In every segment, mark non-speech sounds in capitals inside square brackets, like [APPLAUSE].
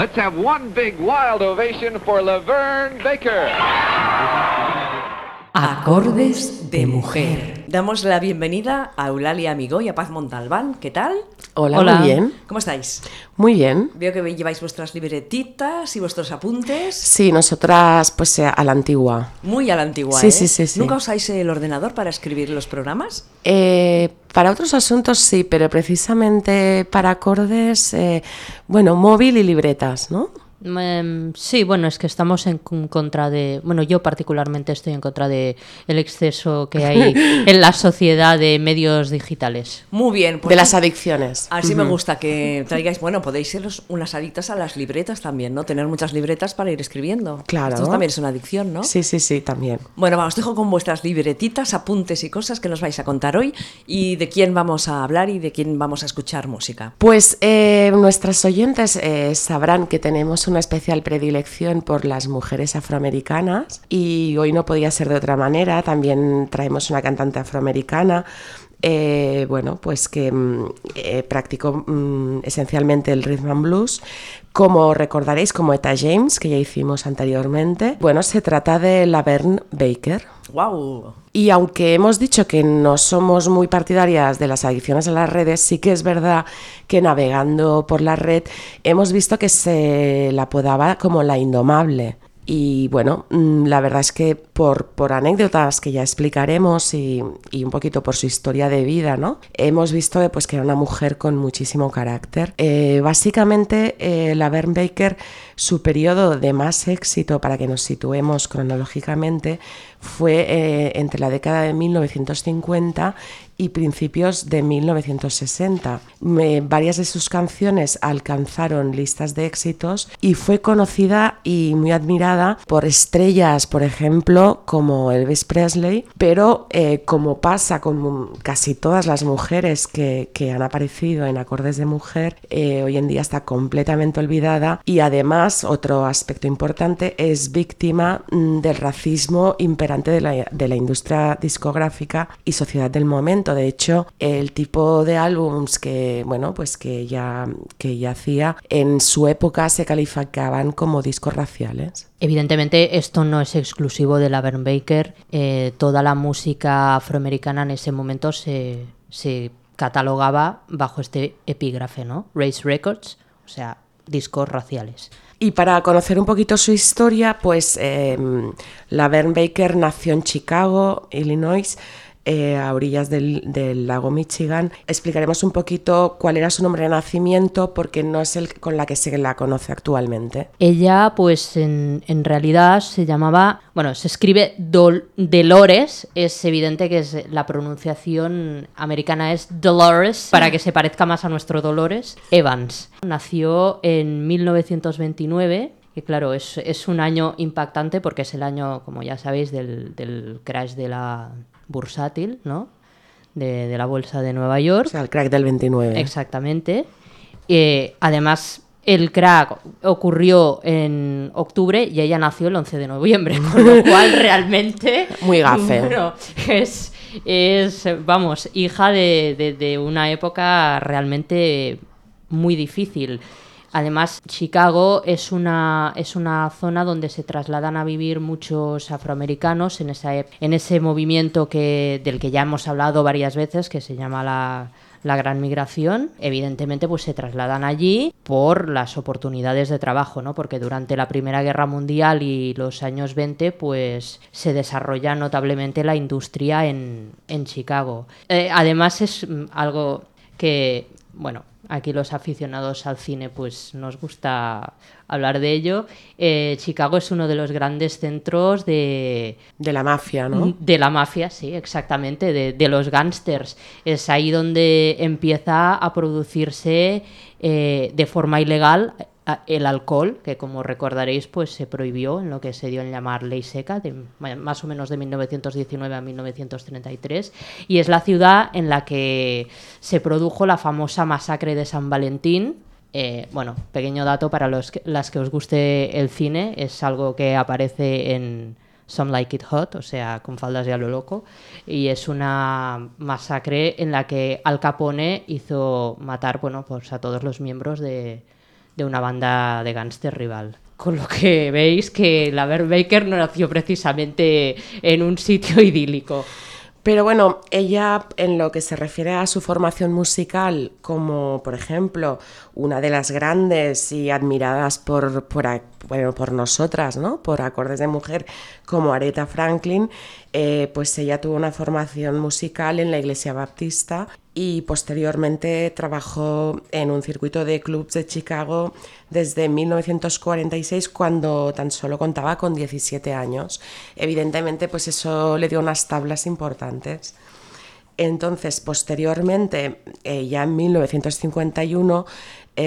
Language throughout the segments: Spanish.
Let's have one big wild ovation for Laverne Baker. Acordes de mujer. Damos la bienvenida a Eulalia Amigo y a Paz Montalbán. ¿Qué tal? Hola, muy bien. ¿Cómo estáis? Muy bien. Veo que lleváis vuestras libretitas y vuestros apuntes. Sí, nosotras pues eh, a la antigua. Muy a la antigua, Sí, ¿eh? sí, sí, sí. ¿Nunca usáis el ordenador para escribir los programas? Eh, para otros asuntos sí, pero precisamente para acordes, eh, bueno, móvil y libretas, ¿no? Em, sí, bueno, es que estamos en con- contra de, bueno, yo particularmente estoy en contra de el exceso que hay [LAUGHS] en la sociedad de medios digitales. Muy bien. Pues de las adicciones. Así me gusta que traigáis, bueno, podéis ser unas adictas a las libretas también, ¿no? Tener muchas libretas para ir escribiendo. Claro. Esto también es una adicción, ¿no? Sí, sí, sí, también. Bueno, va, os dejo con vuestras libretitas, apuntes y cosas que nos vais a contar hoy y de quién vamos a hablar y de quién vamos a escuchar música. Pues eh, nuestras oyentes eh, sabrán que tenemos una especial predilección por las mujeres afroamericanas y hoy no podía ser de otra manera. También traemos una cantante afroamericana. Eh, bueno, pues que mm, eh, practicó mm, esencialmente el rhythm and blues, como recordaréis, como Etta James, que ya hicimos anteriormente. Bueno, se trata de Laverne Baker. ¡Wow! Y aunque hemos dicho que no somos muy partidarias de las adicciones a las redes, sí que es verdad que navegando por la red hemos visto que se la apodaba como la indomable. Y bueno, mm, la verdad es que por, anécdotas que ya explicaremos y, un poquito por su historia de vida, ¿no? Hemos visto pues, que era una mujer con muchísimo carácter. Eh, básicamente, eh, la Verne Baker, su periodo de más éxito, para que nos situemos cronológicamente, fue eh, entre la década de 1950 y principios de 1960. Me- varias de sus canciones alcanzaron listas de éxitos y fue conocida y muy admirada por estrellas, por ejemplo, como Elvis Presley, pero eh, como pasa con casi todas las mujeres que, que han aparecido en acordes de mujer, eh, hoy en día está completamente olvidada y además otro aspecto importante es víctima mm, del racismo imperante de la, de la industria discográfica y sociedad del momento. De hecho, el tipo de álbums que, bueno, pues que ella, que ella hacía en su época se calificaban como discos raciales. Evidentemente esto no es exclusivo de la Baker, eh, toda la música afroamericana en ese momento se, se catalogaba bajo este epígrafe, ¿no? Race Records, o sea, discos raciales. Y para conocer un poquito su historia, pues eh, la Baker nació en Chicago, Illinois, eh, a orillas del, lago Michigan. Explicaremos un poquito cuál era su nombre de nacimiento, porque no es el con la que se la conoce actualmente. Ella, pues en, realidad se llamaba, bueno, se escribe Dol- Dolores, es evidente que es, la pronunciación americana es Dolores, para que se parezca más a nuestro Dolores, Evans. Nació en 1929. Y claro, es, un año impactante porque es el año, como ya sabéis, del crash de la bursátil, ¿no? De, de la bolsa de Nueva York. O sea, el crack del 29. Exactamente. Eh, además, el crack ocurrió en octubre y ella nació el 11 de noviembre, con lo [LAUGHS] cual realmente... Muy gafe. Bueno, es, es, vamos, hija de, de- de una época realmente muy difícil. Además, Chicago es una, es una zona donde se trasladan a vivir muchos afroamericanos en, esa, ep- en ese movimiento que, del que ya hemos hablado varias veces, que se llama la, la Gran Migración. Evidentemente, pues se trasladan allí por las oportunidades de trabajo, ¿no? Porque durante la Primera Guerra Mundial y los años 20, pues se desarrolla notablemente la industria en, en Chicago. Eh, además, es mm, algo que, bueno, aquí los aficionados al cine pues nos gusta hablar de ello. Eh, Chicago es uno de los grandes centros de, De la mafia, ¿no? de la mafia, sí, exactamente, de, de los gángsters. Es ahí donde empieza a producirse eh, de forma ilegal el alcohol, que como recordaréis, pues se prohibió en lo que se dio en llamar ley seca, de más o menos de 1919 a 1933, y es la ciudad en la que se produjo la famosa masacre de San Valentín, eh, bueno, pequeño dato para los que- las que os guste el cine, es algo que aparece en Some Like It Hot, o sea, con faldas y a lo loco, y es una masacre en la que Al Capone hizo matar, bueno, pues a todos los miembros de, de una banda de gángster rival. Con lo que veis que la Vern Baker no nació precisamente en un sitio [LAUGHS] idílico. Pero bueno, ella en lo que se refiere a su formación musical, como por ejemplo una de las grandes y admiradas por, por, bueno, por nosotras, ¿no? por acordes de mujer, como Aretha Franklin, eh, pues ella tuvo una formación musical en la Iglesia Baptista y posteriormente trabajó en un circuito de clubs de Chicago desde 1946 cuando tan solo contaba con 17 años. Evidentemente pues eso le dio unas tablas importantes. Entonces, posteriormente, ya en 1951,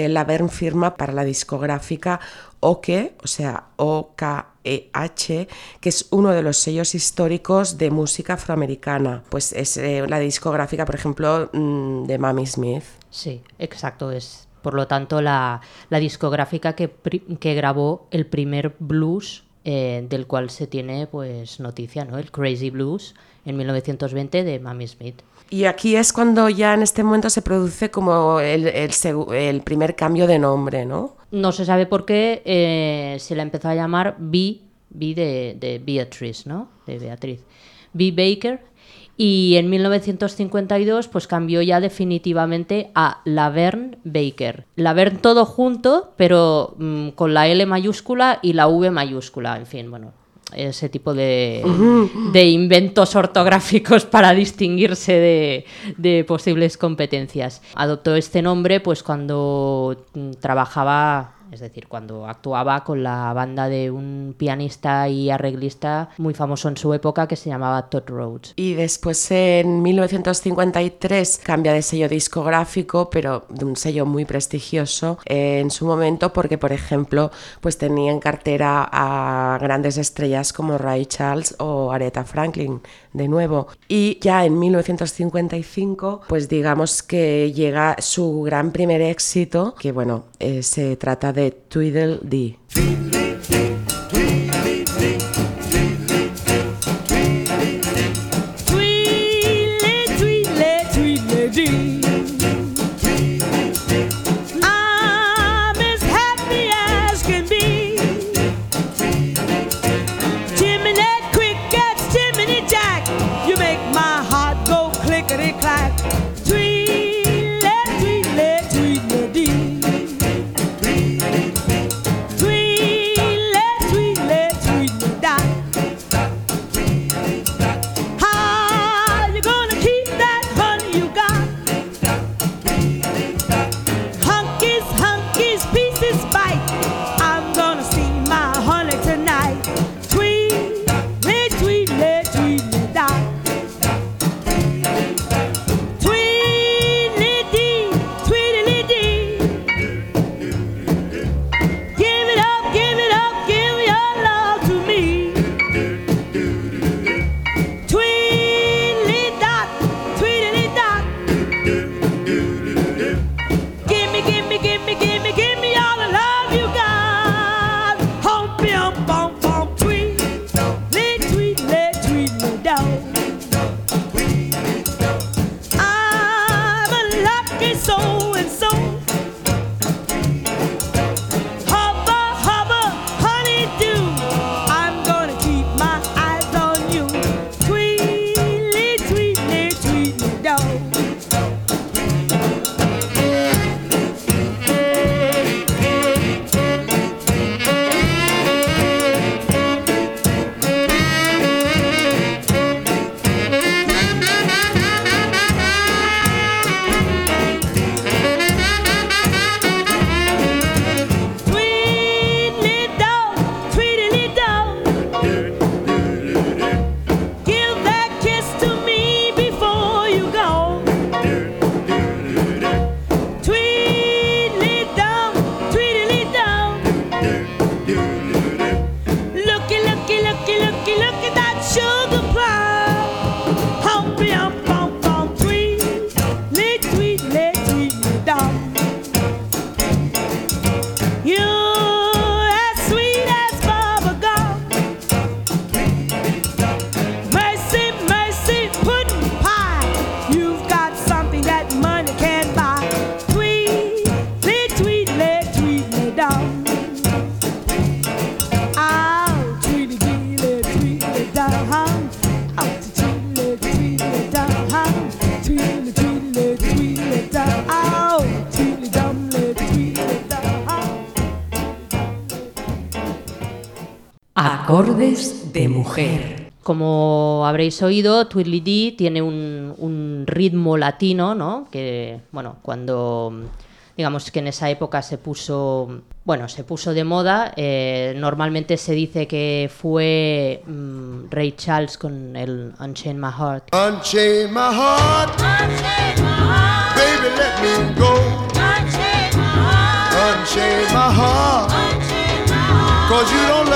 la Verne firma para la discográfica OKE, o sea, OKEH, que es uno de los sellos históricos de música afroamericana. Pues es eh, la discográfica, por ejemplo, mm, de Mamie Smith. Sí, exacto. Es por lo tanto la, la discográfica que, que grabó el primer blues eh, del cual se tiene pues noticia, ¿no? El Crazy Blues en 1920 de Mamie Smith. Y aquí es cuando ya en este momento se produce como el, primer cambio de nombre, ¿no? No se sabe por qué eh, se la empezó a llamar B, B de, de Beatrice, ¿no? De Beatriz. B. Baker. Y en 1952 pues cambió ya definitivamente a Laverne Baker. Laverne todo junto, pero mm, con la L mayúscula y la V mayúscula. En fin, bueno, ese tipo de, de inventos ortográficos [LAUGHS] para distinguirse de, de posibles competencias. Adoptó este nombre pues cuando mm, trabajaba, es decir, cuando actuaba con la banda de un pianista y arreglista muy famoso en su época que se llamaba Todd Rhodes. Y después en 1953 cambia de sello discográfico, pero de un sello muy prestigioso eh, en su momento porque, por ejemplo, pues tenía en cartera a grandes estrellas como Ray Charles o Aretha Franklin, de nuevo. Y ya en 1955, pues digamos que llega su gran primer éxito, que bueno, eh, se trata de Tweedledee. Habréis oído, Tweedledee tiene un, un ritmo latino, ¿no? Que, bueno, cuando digamos que en esa época se puso, bueno, se puso de moda. eh, normalmente se dice que fue mm, Ray Charles con el Unchain My Heart. Unchain my heart, baby, let me go. Unchain my heart, cause you don't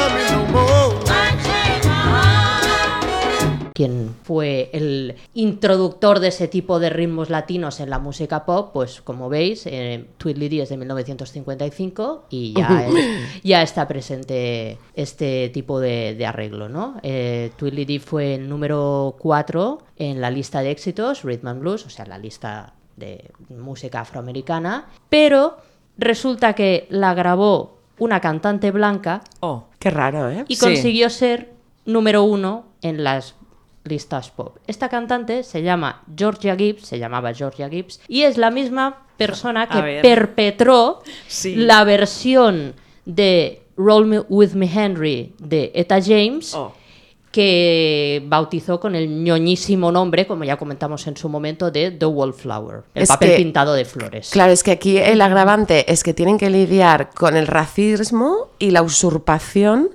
fue el introductor de ese tipo de ritmos latinos en la música pop, pues como veis, eh, Tweedledee es de 1955 y ya, es- ya está presente este tipo de, de arreglo, ¿no? Eh, Tweedledee fue el número 4 en la lista de éxitos, Rhythm and Blues, o sea, la lista de música afroamericana, pero resulta que la grabó una cantante blanca Oh, Qué raro, ¿eh? y Sí. consiguió ser número uno en las listas pop. Esta cantante se llama Georgia Gibbs, se llamaba Georgia Gibbs, y es la misma persona que perpetró Sí. la versión de Roll Me With Me Henry de Etta James. oh. que bautizó con el ñoñísimo nombre, como ya comentamos en su momento, de The Wallflower, el Es papel que- pintado de flores. Claro, es que aquí el agravante es que tienen que lidiar con el racismo y la usurpación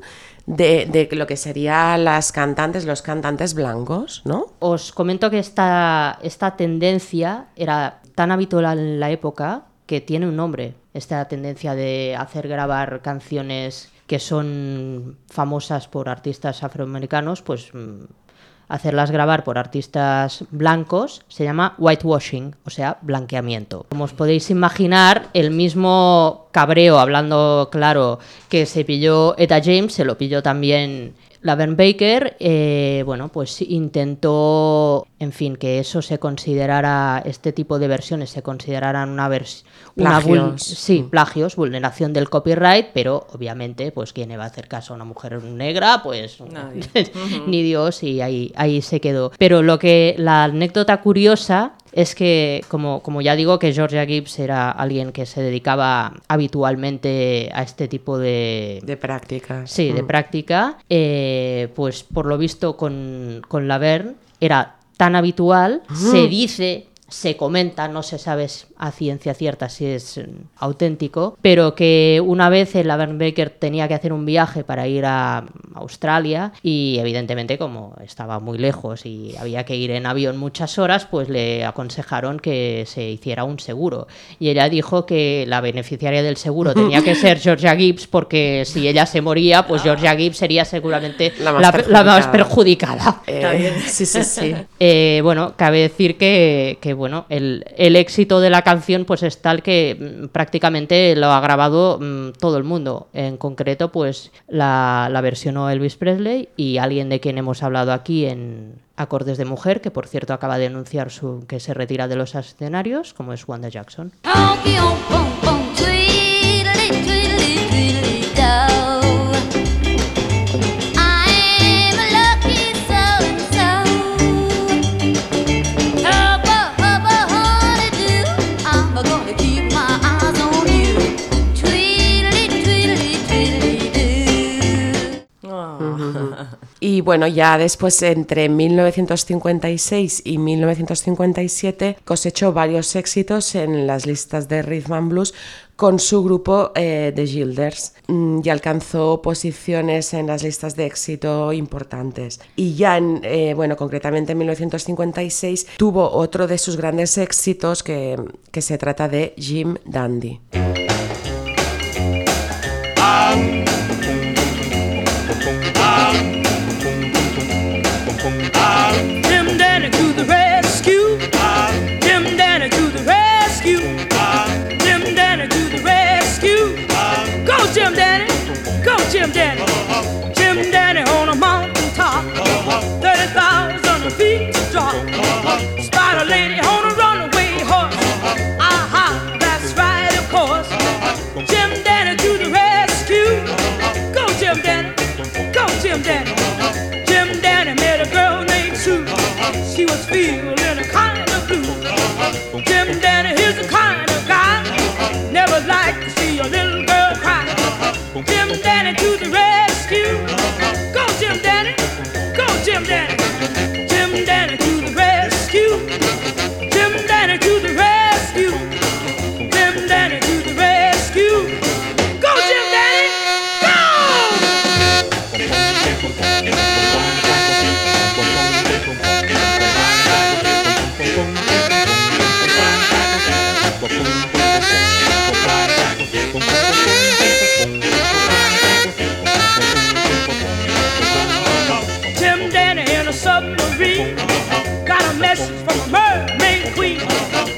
de, de lo que serían las cantantes, los cantantes blancos, ¿no? Os comento que esta, esta tendencia era tan habitual en la época que tiene un nombre. Esta tendencia de hacer grabar canciones que son famosas por artistas afroamericanos, pues mm, hacerlas grabar por artistas blancos se llama whitewashing, o sea, blanqueamiento. Como os podéis imaginar, el mismo cabreo, hablando claro, que se pilló Etta James, se lo pilló también Laverne Baker, eh, bueno, pues intentó, en fin, que eso se considerara, este tipo de versiones se consideraran una versión... Plagios. Sí, plagios, vulneración del copyright, pero obviamente, pues quién le va a hacer caso a una mujer negra, pues Nadie. [LAUGHS] ni Dios y ahí, ahí se quedó. Pero lo que la anécdota curiosa es que, como, como ya digo, que Georgia Gibbs era alguien que se dedicaba habitualmente a este tipo de, De prácticas. Sí, de Mm. práctica. eh, pues por lo visto con, con Laverne era tan habitual, se dice, se comenta, no se sabe a ciencia cierta si es mm, auténtico, pero que una vez el Baker tenía que hacer un viaje para ir a Australia y evidentemente como estaba muy lejos y había que ir en avión muchas horas, pues le aconsejaron que se hiciera un seguro. Y ella dijo que la beneficiaria del seguro [LAUGHS] tenía que ser Georgia Gibbs porque si ella se moría, pues Georgia Gibbs sería seguramente La más la, la más perjudicada. perjudicada. Eh, [LAUGHS] sí, sí, sí. Eh, bueno, cabe decir que, que, bueno, el, el éxito de la canción pues es tal que mm, prácticamente lo ha grabado mm, todo el mundo. En concreto, pues la, la versionó Elvis Presley y alguien de quien hemos hablado aquí en Acordes de Mujer, que por cierto acaba de anunciar su, que se retira de los escenarios, como es Wanda Jackson. Bueno, ya después, entre 1956 y 1957, cosechó varios éxitos en las listas de Rhythm and Blues con su grupo eh, The Gilders Mm, y alcanzó posiciones en las listas de éxito importantes. Y ya, en, eh, bueno, concretamente en 1956, tuvo otro de sus grandes éxitos que, que se trata de Jim Dandy. Jim Danny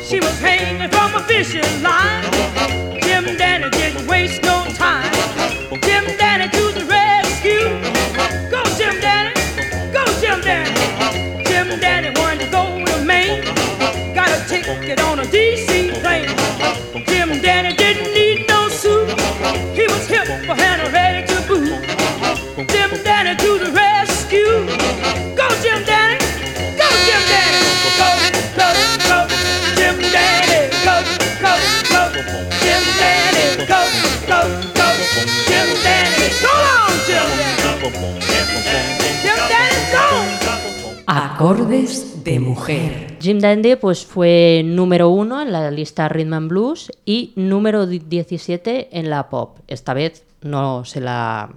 She was hanging from a fishing line. Jim Acordes de mujer. Jim Dandy pues fue número uno en la lista Rhythm and Blues y número di- 17 en la pop. Esta vez no se la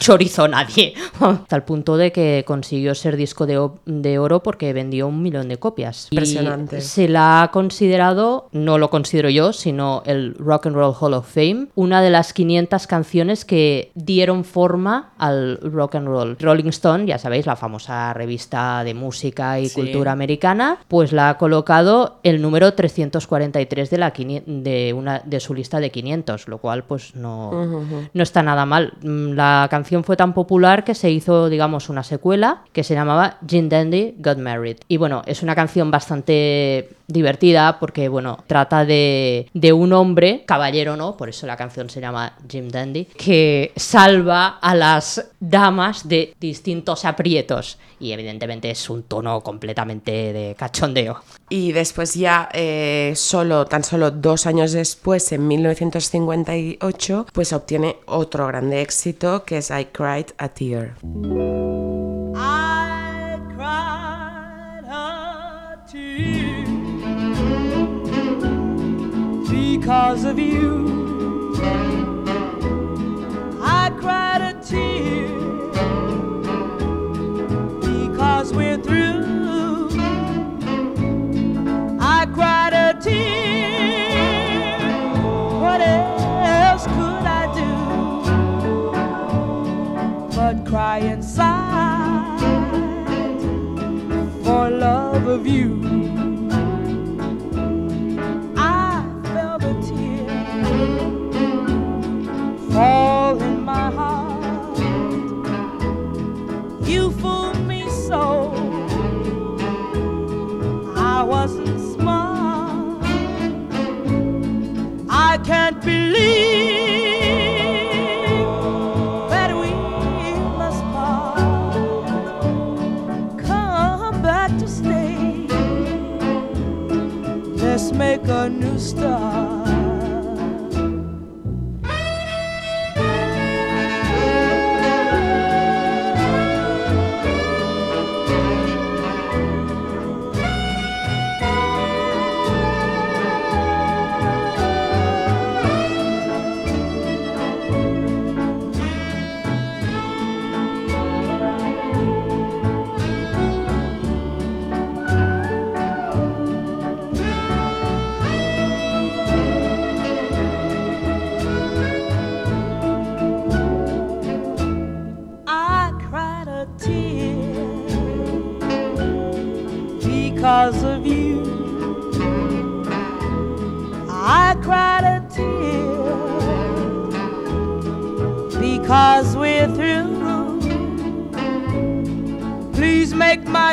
chorizó nadie, [LAUGHS] hasta el punto de que consiguió ser disco de, de oro porque vendió un millón de copias. Y Impresionante. se la ha considerado, no lo considero yo, sino el Rock and Roll Hall of Fame, una de las 500 canciones que dieron forma al rock and roll. Rolling Stone, ya sabéis, la famosa revista de música y Sí. cultura americana, pues la ha colocado el número 343 de, la quini- de, una, de su lista de 500, lo cual pues no, no está nada mal. Mm, La canción fue tan popular que se hizo, digamos, una secuela que se llamaba Jim Dandy Got Married. Y bueno, es una canción bastante divertida porque, bueno, trata de, de un hombre, caballero no, por eso la canción se llama Jim Dandy, que salva a las damas de distintos aprietos. Y evidentemente es un tono completamente de cachondeo. Y después ya, eh, solo, tan solo dos años después, en 1958, pues obtiene otro grande éxito que es I Cried a Tear. Because of you. I cried a tear because we're through. I cried a tear. What else could I do? but cry inside for love of you. Fall in my heart. You fooled me so. I wasn't smart. I can't believe that we must part. Come back to stay. Let's make a new start.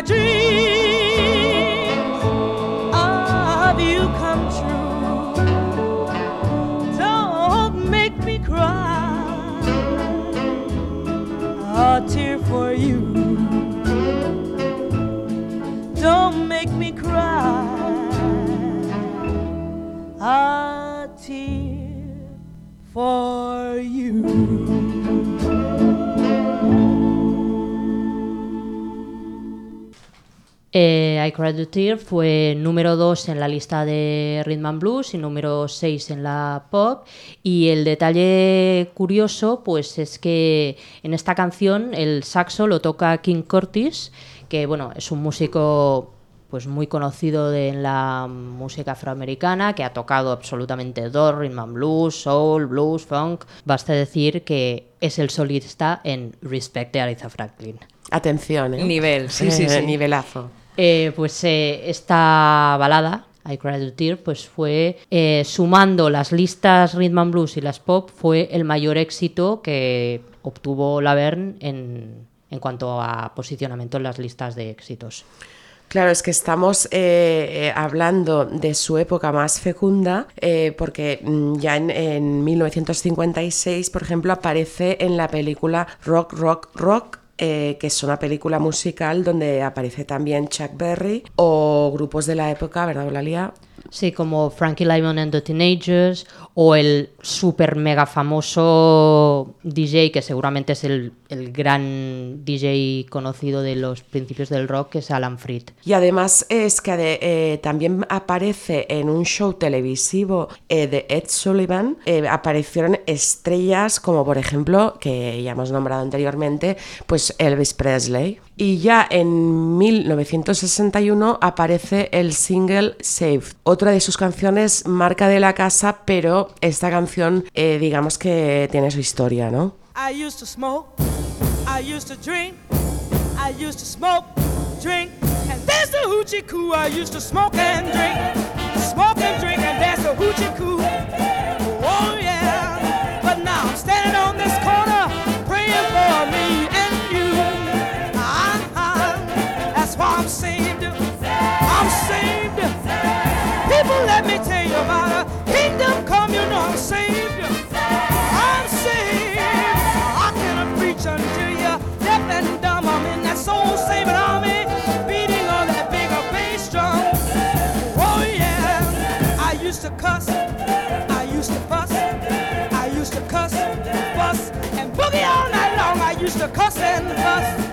Dreams of you come true. Don't make me cry a tear for you. Don't make me cry a tear for you. Eh, I Cried a Tear fue número 2 en la lista de Rhythm and Blues y número 6 en la pop. Y el detalle curioso, pues es que en esta canción el saxo lo toca King Curtis, que bueno, es un músico pues muy conocido de- en la música afroamericana, que ha tocado absolutamente todo, rhythm and blues, soul, blues, funk. Basta decir que es el solista en Respect de Aretha Franklin. Atención, ¿eh? Nivel, sí, sí, sí. [LAUGHS] Nivelazo. Eh, pues eh, esta balada, I Cried a Tear, pues fue, eh, sumando las listas Rhythm and Blues y las pop, fue el mayor éxito que obtuvo Laverne en, en cuanto a posicionamiento en las listas de éxitos. Claro, es que estamos hablando de su época más fecunda, porque mm, ya en, en 1956, por ejemplo, aparece en la película Rock, Rock, Rock. Eh, que es una película musical donde aparece también Chuck Berry o grupos de la época, ¿verdad, Eulalia? Sí, como Frankie Lymon and the Teenagers o el super mega famoso DJ que seguramente es el, el gran DJ conocido de los principios del rock, que es Alan Freed. Y además es que eh, también aparece en un show televisivo eh, de Ed Sullivan, eh, aparecieron estrellas como por ejemplo, que ya hemos nombrado anteriormente, pues Elvis Presley. Y ya en 1961 aparece el single Saved, otra de sus canciones marca de la casa, pero esta canción eh, digamos que tiene su historia, ¿no? I used to smoke, I used to drink, I used to smoke, drink, and dance the hoochie coo. I used to smoke and drink, smoke and drink, and dance the hoochie coo. Oh yeah, but now I'm standing on this corner praying for me tell you about a kingdom come. You know I'm saved. I'm saved. I cannot preach until you're deaf and dumb. I'm in that soul saving army, beating on that bigger bass drum. Oh yeah, I used to cuss, I used to fuss, I used to cuss, fuss, and boogie all night long. I used to cuss and fuss,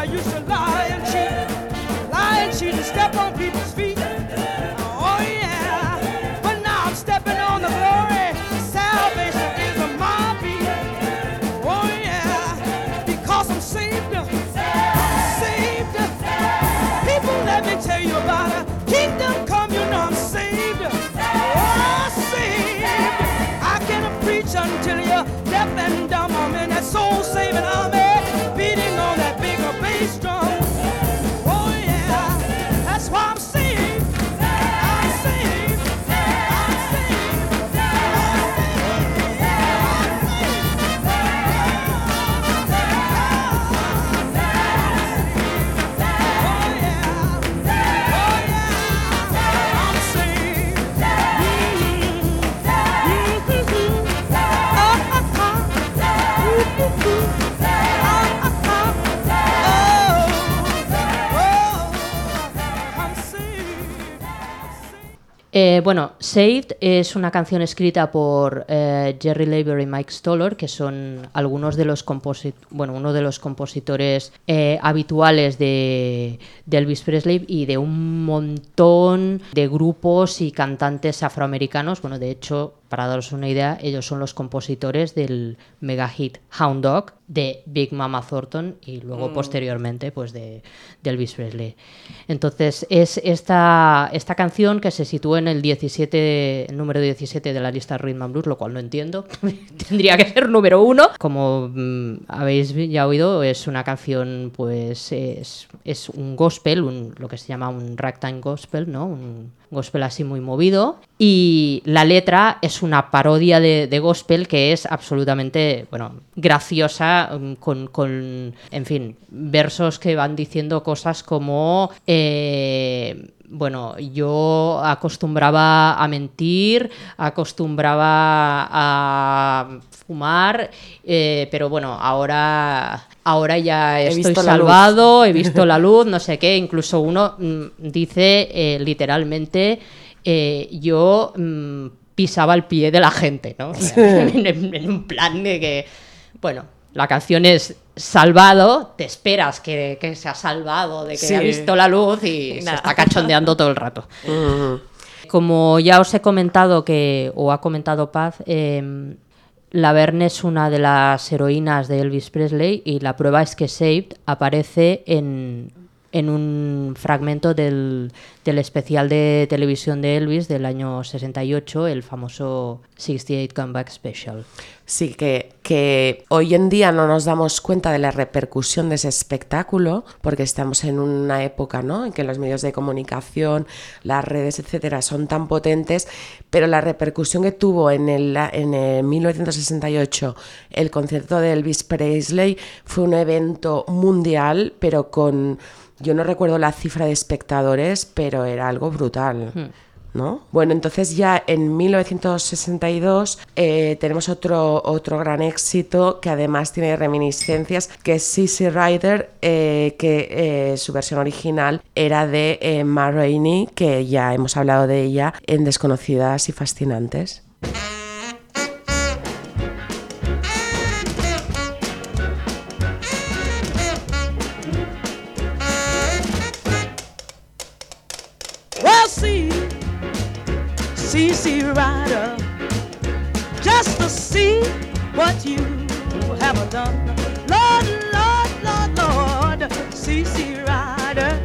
I used to lie and cheat, lie and cheat, and step on people's feet. Oh yeah, but now I'm stepping on the glory. Salvation is a my beat. Oh yeah, because I'm saved, saved. People, let me tell you about a kingdom come. You know I'm saved. Oh, saved. I cannot preach until you're deaf and dumb. I'm in that soul saving army, Eh, bueno, Saved es una canción escrita por eh, Jerry Leiber y Mike Stoller, que son algunos de los bueno, uno de los compositores eh, habituales de, de Elvis Presley y de un montón de grupos y cantantes afroamericanos. Bueno, de hecho, para daros una idea, ellos son los compositores del mega hit Hound Dog de Big Mama Thornton y luego posteriormente pues de, de Elvis Presley. Entonces es esta, esta canción que se sitúa en el 17, el número 17 de la lista Rhythm and Blues, lo cual no entiendo. [LAUGHS] Tendría que ser número uno. Como mm, habéis ya oído, es una canción, pues es, es un gospel, un- lo que se llama un ragtime gospel, ¿no? Un gospel así muy movido. Y la letra es una parodia de, de gospel que es absolutamente, bueno, graciosa, mm, con, con, en fin, versos que van diciendo cosas como... eh, bueno, yo acostumbraba a mentir, acostumbraba a fumar, eh, pero bueno, ahora, ahora ya He estoy salvado, he [LAUGHS] visto la luz, no sé qué. Incluso uno mm, dice eh, literalmente, eh, yo mm, pisaba el pie de la gente, ¿no? [LAUGHS] O sea, en, en- en un plan de que, bueno, la canción es salvado, te esperas que, que se ha salvado, de que Sí. ha visto la luz y [LAUGHS] se está cachondeando todo el rato. como ya os he comentado que, o ha comentado Paz, eh, Laverne es una de las heroínas de Elvis Presley y la prueba es que Saved aparece en, en un fragmento del, del especial de televisión de Elvis del año 68, el famoso 68 Comeback Special. Sí, que, que hoy en día no nos damos cuenta de la repercusión de ese espectáculo, porque estamos en una época ¿no? en que los medios de comunicación, las redes, etcétera, son tan potentes, pero la repercusión que tuvo en el, en el 1968 el concierto de Elvis Presley fue un evento mundial, pero con. Yo no recuerdo la cifra de espectadores, pero era algo brutal. ¿No? Bueno, entonces ya en 1962 eh, tenemos otro, otro gran éxito que además tiene reminiscencias, que es Sissy Rider, eh, que eh, su versión original era de Ma Rainey, que ya hemos hablado de ella en Desconocidas y Fascinantes. See, rider, just to see what you have done. Lord, Lord, Lord, Lord, see, rider,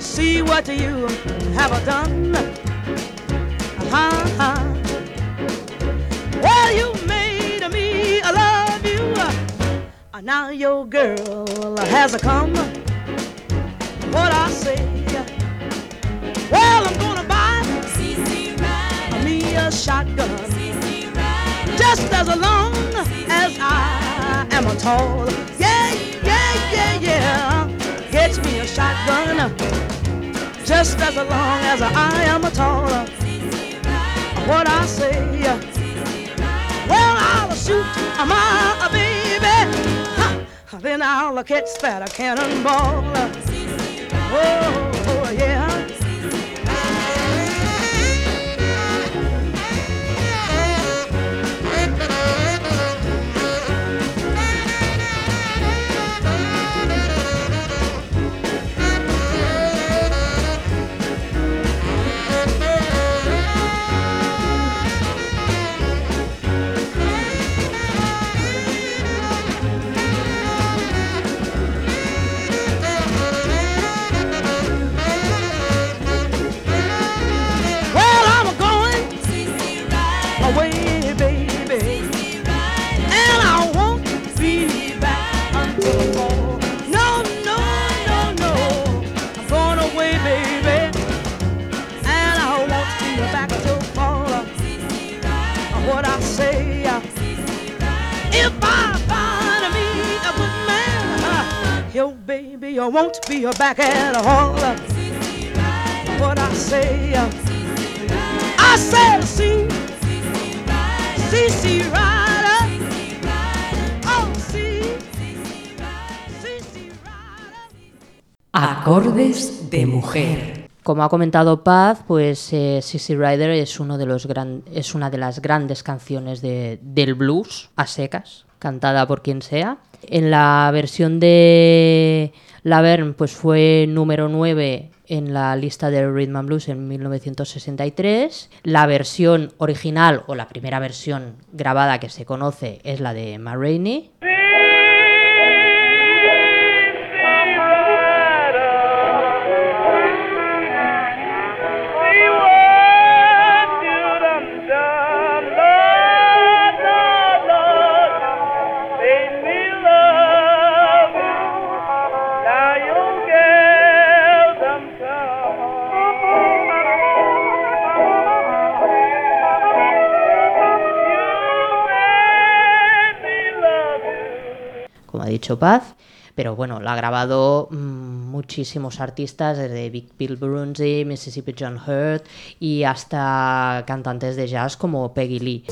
see what you have done. Uh-huh. Well, you made me love you. Uh, Now your girl has come. What I say. A shotgun. Just as long as I am a tall. Yeah, yeah, yeah, yeah. Get me a shotgun. Just as long as I am a tall. What I say. Well, I'll shoot my baby. Then I'll catch that cannonball. Oh, oh yeah. Won't be back at all. What I say. I said, see, see, see, rider. Oh, see, see, see, rider. Acordes de mujer. Como ha comentado Paz, pues eh, Sissy Rider es, uno de los gran, es una de las grandes canciones de- del blues a secas, cantada por quien sea. En la versión de Laverne pues fue número 9 en la lista del Rhythm and Blues en 1963. La versión original o la primera versión grabada que se conoce es la de Ma. Paz. Pero bueno, la ha grabado mm, muchísimos artistas, desde Big Bill Brunzi, Mississippi John Hurt y hasta cantantes de jazz como Peggy Lee.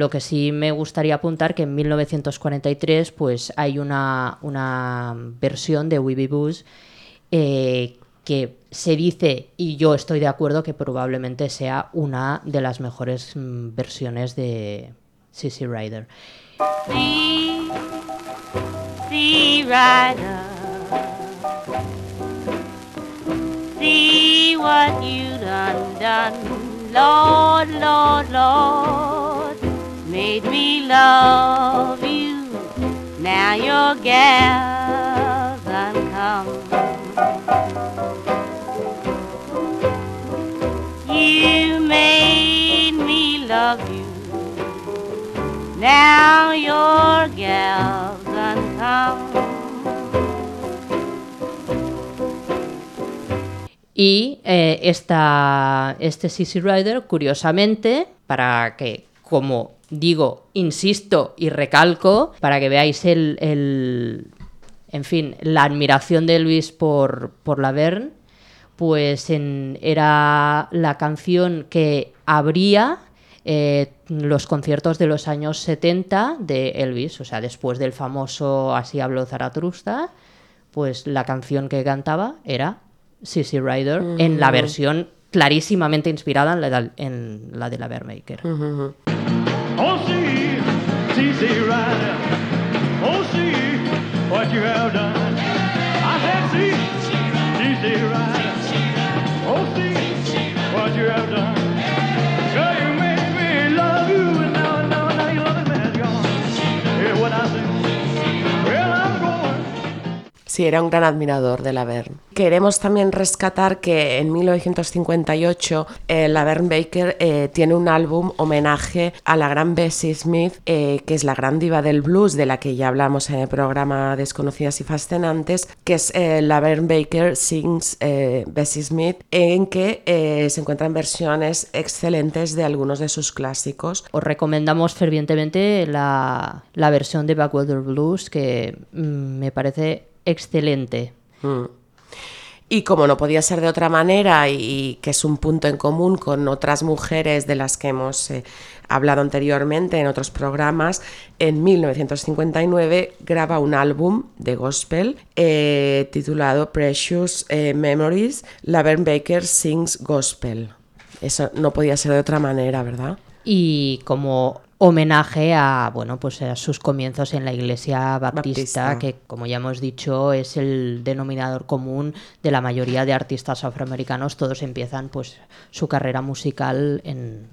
Lo que sí me gustaría apuntar que en 1943 pues hay una, una versión de Weeby Booze eh, que se dice, y yo estoy de acuerdo, que probablemente sea una de las mejores mm, versiones de Sissy Rider. Made me love you. Now your gal's come. You made me love you. Now your gal's. Y eh, esta, este Sissy Rider, curiosamente, para que, como digo, insisto y recalco, para que veáis el, el- en fin, la admiración de Elvis por, por la Verne, pues en- era la canción que abría eh, los conciertos de los años 70 de Elvis, o sea, después del famoso Así habló Zaratustra, pues la canción que cantaba era Sissy Rider en la versión clarísimamente inspirada en la, de- en la de la Bear Maker. Oh, see, see, see, rider. Oh, see what you have done. Sí, era un gran admirador de la Verne. Queremos también rescatar que en 1958 eh, la Verne Baker eh, tiene un álbum homenaje a la gran Bessie Smith, eh, que es la gran diva del blues de la que ya hablamos en el programa Desconocidas y Fascinantes, que es eh, la Verne Baker Sings eh, Bessie Smith, en que eh, se encuentran versiones excelentes de algunos de sus clásicos. Os recomendamos fervientemente la, la versión de Backwater Blues, que mm, me parece excelente. Y como no podía ser de otra manera y, que es un punto en común con otras mujeres de las que hemos eh, hablado anteriormente en otros programas, en 1959 graba un álbum de gospel eh, titulado Precious eh, Memories, Laverne Baker Sings Gospel. Eso no podía ser de otra manera, ¿verdad? y como homenaje a bueno pues a sus comienzos en la iglesia baptista, Baptista. que como ya hemos dicho es el denominador común de la mayoría de artistas afroamericanos todos empiezan pues su carrera musical en,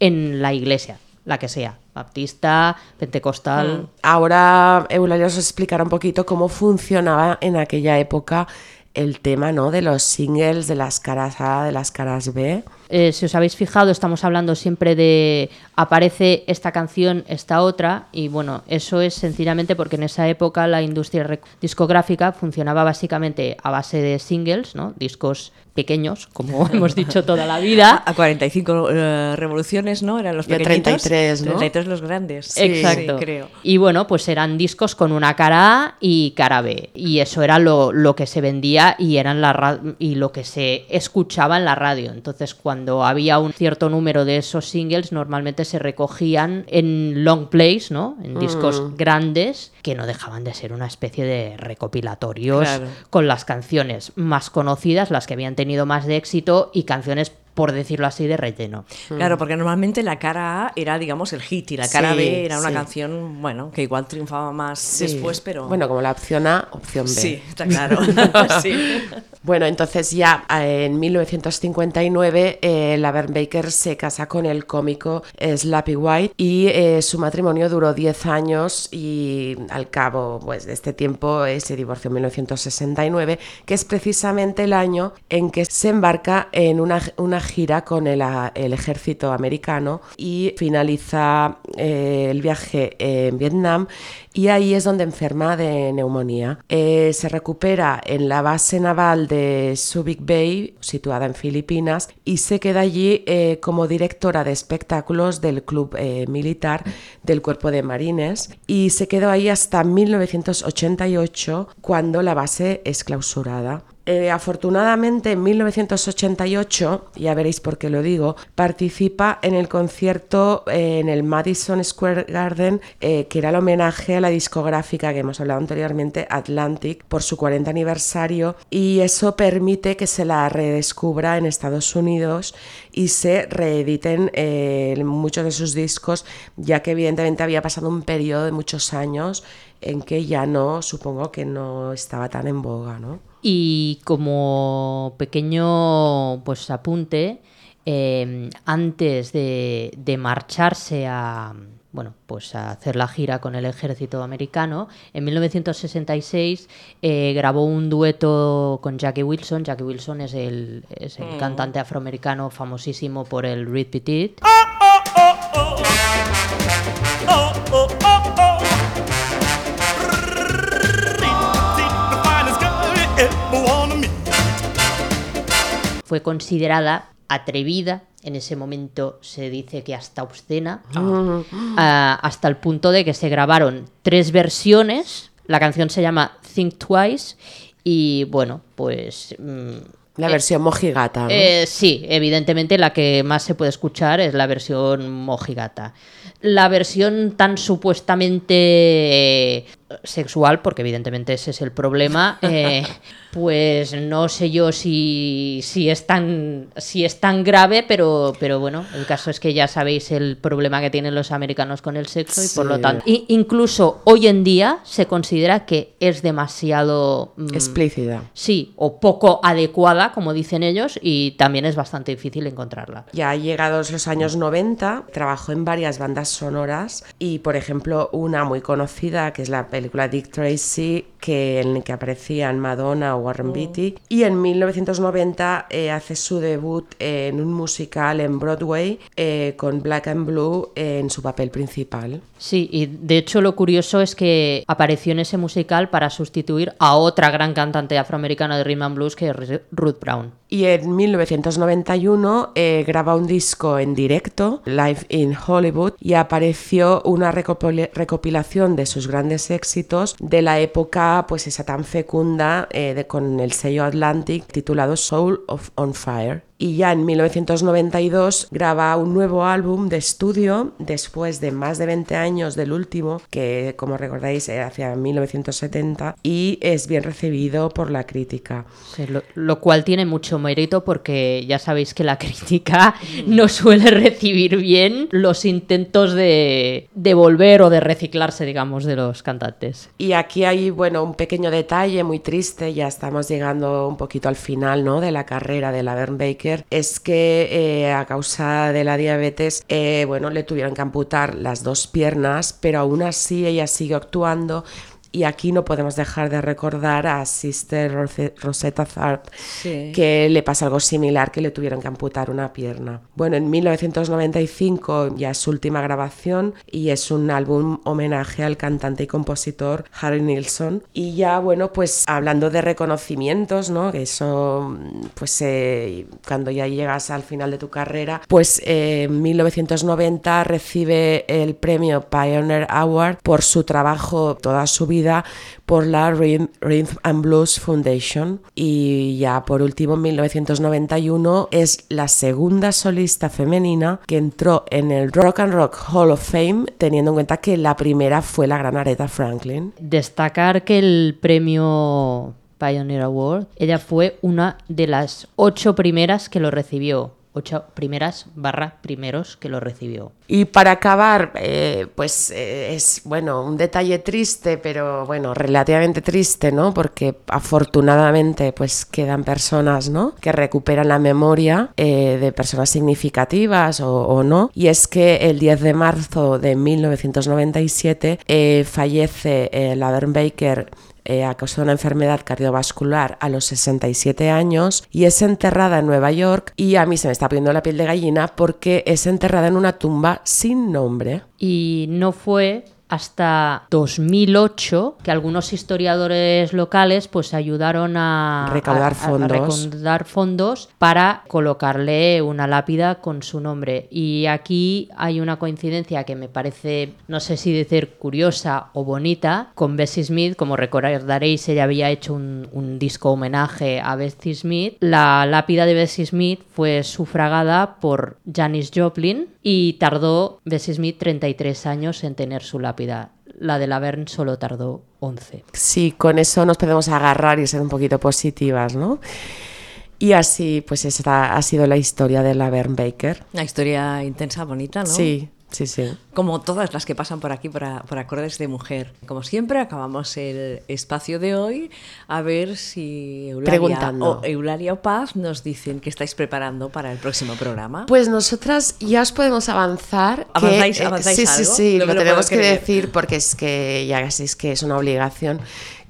en la iglesia la que sea baptista pentecostal Ahora Eulalia os explicará un poquito cómo funcionaba en aquella época el tema ¿no? de los singles, de las caras A, de las caras B. Eh, si os habéis fijado, estamos hablando siempre de aparece esta canción, esta otra, y bueno, eso es sencillamente porque en esa época la industria discográfica funcionaba básicamente a base de singles, ¿no? Discos pequeños, como [LAUGHS] hemos dicho toda la vida. A 45 eh, revoluciones, ¿no? Eran los Y a pequeñitos. 33, ¿no? 33 los grandes. Sí, Exacto. sí, creo. Y bueno, pues eran discos con una cara A y cara B. Y eso era lo, lo que se vendía y, eran la ra- y lo que se escuchaba en la radio. Entonces, cuando había un cierto número de esos singles, normalmente se recogían en long plays, ¿no? En discos grandes, que no dejaban de ser una especie de recopilatorios Claro. con las canciones más conocidas, las que habían tenido más de éxito y canciones, por decirlo así, de relleno. Claro, porque normalmente la cara A era, digamos, el hit y la cara Sí, B era una sí. canción, bueno, que igual triunfaba más Sí. después, pero... Bueno, como la opción A, opción B. sí, está claro. [LAUGHS] sí. [LAUGHS] Bueno, entonces ya eh, en 1959 eh, la Laverne Baker se casa con el cómico eh, Slappy White y eh, su matrimonio duró 10 años y al cabo pues, de este tiempo eh, se divorció en 1969, que es precisamente el año en que se embarca en una, una gira con el, el ejército americano y finaliza eh, el viaje en Vietnam y ahí es donde enferma de neumonía. Eh, se recupera en la base naval de Subic Bay, situada en Filipinas, y se queda allí eh, como directora de espectáculos del club eh, militar del Cuerpo de Marines y se quedó ahí hasta 1988 cuando la base es clausurada. Eh, afortunadamente, en 1988, ya veréis por qué lo digo, participa en el concierto eh, en el Madison Square Garden, eh, que era el homenaje a la discográfica que hemos hablado anteriormente, Atlantic, por su 40 aniversario, y eso permite que se la redescubra en Estados Unidos y se reediten muchos de sus discos, ya que evidentemente había pasado un periodo de muchos años en que ya no, supongo que no estaba tan en boga, ¿no? Y como pequeño pues apunte, eh, antes de, de marcharse a bueno, pues a hacer la gira con el ejército americano, en 1966 eh, grabó un dueto con Jackie Wilson. Jackie Wilson es el, es el cantante afroamericano famosísimo por el Reed Petit. Fue considerada atrevida, en ese momento se dice que hasta obscena, ah, hasta el punto de que se grabaron tres versiones. La canción se llama Think Twice y bueno, pues... mm, La versión mojigata, ¿no? eh, sí, evidentemente la que más se puede escuchar es la versión mojigata. La versión tan supuestamente eh, sexual, porque evidentemente ese es el problema, [LAUGHS] eh, pues no sé yo si, si, es tan, si es tan grave, pero, pero bueno, el caso es que ya sabéis el problema que tienen los americanos con el sexo y por lo tanto, incluso hoy en día se considera que es demasiado... mm, Explícita. Sí, o poco adecuada, como dicen ellos, y también es bastante difícil encontrarla. Ya llegados los años 90, trabajó en varias bandas sonoras y, por ejemplo, una muy conocida que es la película Dick Tracy, que, en la que aparecían Madonna o Warren Beatty. Y en 1990 eh, hace su debut en un musical en Broadway eh, con Black and Blue en su papel principal. Sí, y de hecho lo curioso es que apareció en ese musical para sustituir a otra gran cantante afroamericana de rhythm and blues que es Ru- Ruth Brown. Y en 1991 eh, graba un disco en directo, Live in Hollywood, y apareció una recopila- recopilación de sus grandes éxitos de la época, pues esa tan fecunda, eh, de- con el sello Atlantic, titulado Soul of On Fire. Y ya en 1992 graba un nuevo álbum de estudio después de más de 20 años del último, que como recordáis era hacia 1970, y es bien recibido por la crítica. Sí, lo, lo cual tiene mucho mérito porque ya sabéis que la [LAUGHS] crítica no suele recibir bien los intentos de, de volver o de reciclarse, digamos, de los cantantes. Y aquí hay, bueno, un pequeño detalle muy triste, ya estamos llegando un poquito al final, ¿no? De la carrera de la Vern Es que eh, a causa de la diabetes, eh, bueno, le tuvieron que amputar las dos piernas, pero aún así ella sigue actuando. Y aquí no podemos dejar de recordar a Sister Rose- Rosetta Tharpe, Sí. que le pasa algo similar, que le tuvieron que amputar una pierna. Bueno, en 1995 ya es su última grabación y es un álbum homenaje al cantante y compositor Harry Nilsson. Y ya, bueno, pues hablando de reconocimientos, ¿no? Que eso, pues eh, cuando ya llegas al final de tu carrera, pues eh, en 1990 recibe el premio Pioneer Award por su trabajo toda su vida por la Rhythm, Rhythm and Blues Foundation y ya por último en 1991 es la segunda solista femenina que entró en el Rock and Rock Hall of Fame teniendo en cuenta que la primera fue la gran Aretha Franklin. Destacar que el premio Pioneer Award, ella fue una de las ocho primeras que lo recibió. Ocho primeras barra primeros que lo recibió. Y para acabar, eh, pues eh, es bueno un detalle triste, pero bueno, relativamente triste, ¿no? Porque afortunadamente pues quedan personas, ¿no? Que recuperan la memoria eh, de personas significativas o, no. Y es que el 10 de marzo de 1997 eh, fallece Laverne Baker eh, a causa de una enfermedad cardiovascular a los 67 años y es enterrada en Nueva York y a mí se me está poniendo la piel de gallina porque es enterrada en una tumba sin nombre. Y no fue hasta 2008 que algunos historiadores locales pues ayudaron a Recaudar a- a- a fondos. recaudar fondos para colocarle una lápida con su nombre. Y aquí hay una coincidencia que me parece, no sé si decir curiosa o bonita, con Bessie Smith. Como recordaréis, ella había hecho un, un disco homenaje a Bessie Smith. La lápida de Bessie Smith fue sufragada por Janis Joplin y tardó Bessie Smith 33 años en tener su lápida. La de Laverne solo tardó 11. Sí, con eso nos podemos agarrar y ser un poquito positivas, ¿no? Y así, pues esta ha sido la historia de la Bern Baker. Una historia intensa, bonita, ¿no? Sí, sí, sí. Como todas las que pasan por aquí, por, a- por acordes de mujer. Como siempre, acabamos el espacio de hoy a ver si Eulalia o, Eulalia o Paz nos dicen qué estáis preparando para el próximo programa. Pues nosotras ya os podemos avanzar. que, ¿Avanzáis- eh, avanzáis sí, sí, algo? sí, No lo lo tenemos que creer. decir porque es que ya casi es que es una obligación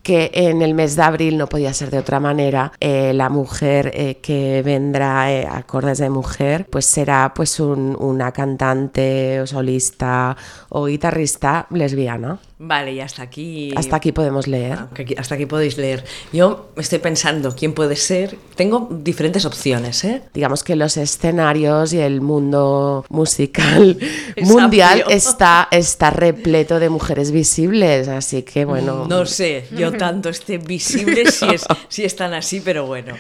que en el mes de abril no podía ser de otra manera. eh, la mujer eh, que vendrá eh, a acordes de mujer, pues será pues un- una cantante o solista o guitarrista lesbiana. Vale, y hasta aquí. Hasta aquí podemos leer. Ah, hasta aquí podéis leer. Yo estoy pensando quién puede ser. Tengo diferentes opciones, ¿eh? digamos que los escenarios y el mundo musical [LAUGHS] Es mundial amplio. está, está repleto de mujeres visibles, así que bueno. No sé, yo tanto esté visible [LAUGHS] si, es, si están así, pero bueno.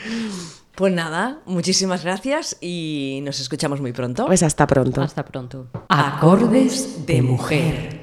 Pues nada, muchísimas gracias y nos escuchamos muy pronto. Pues hasta pronto. Hasta pronto. Acordes de mujer.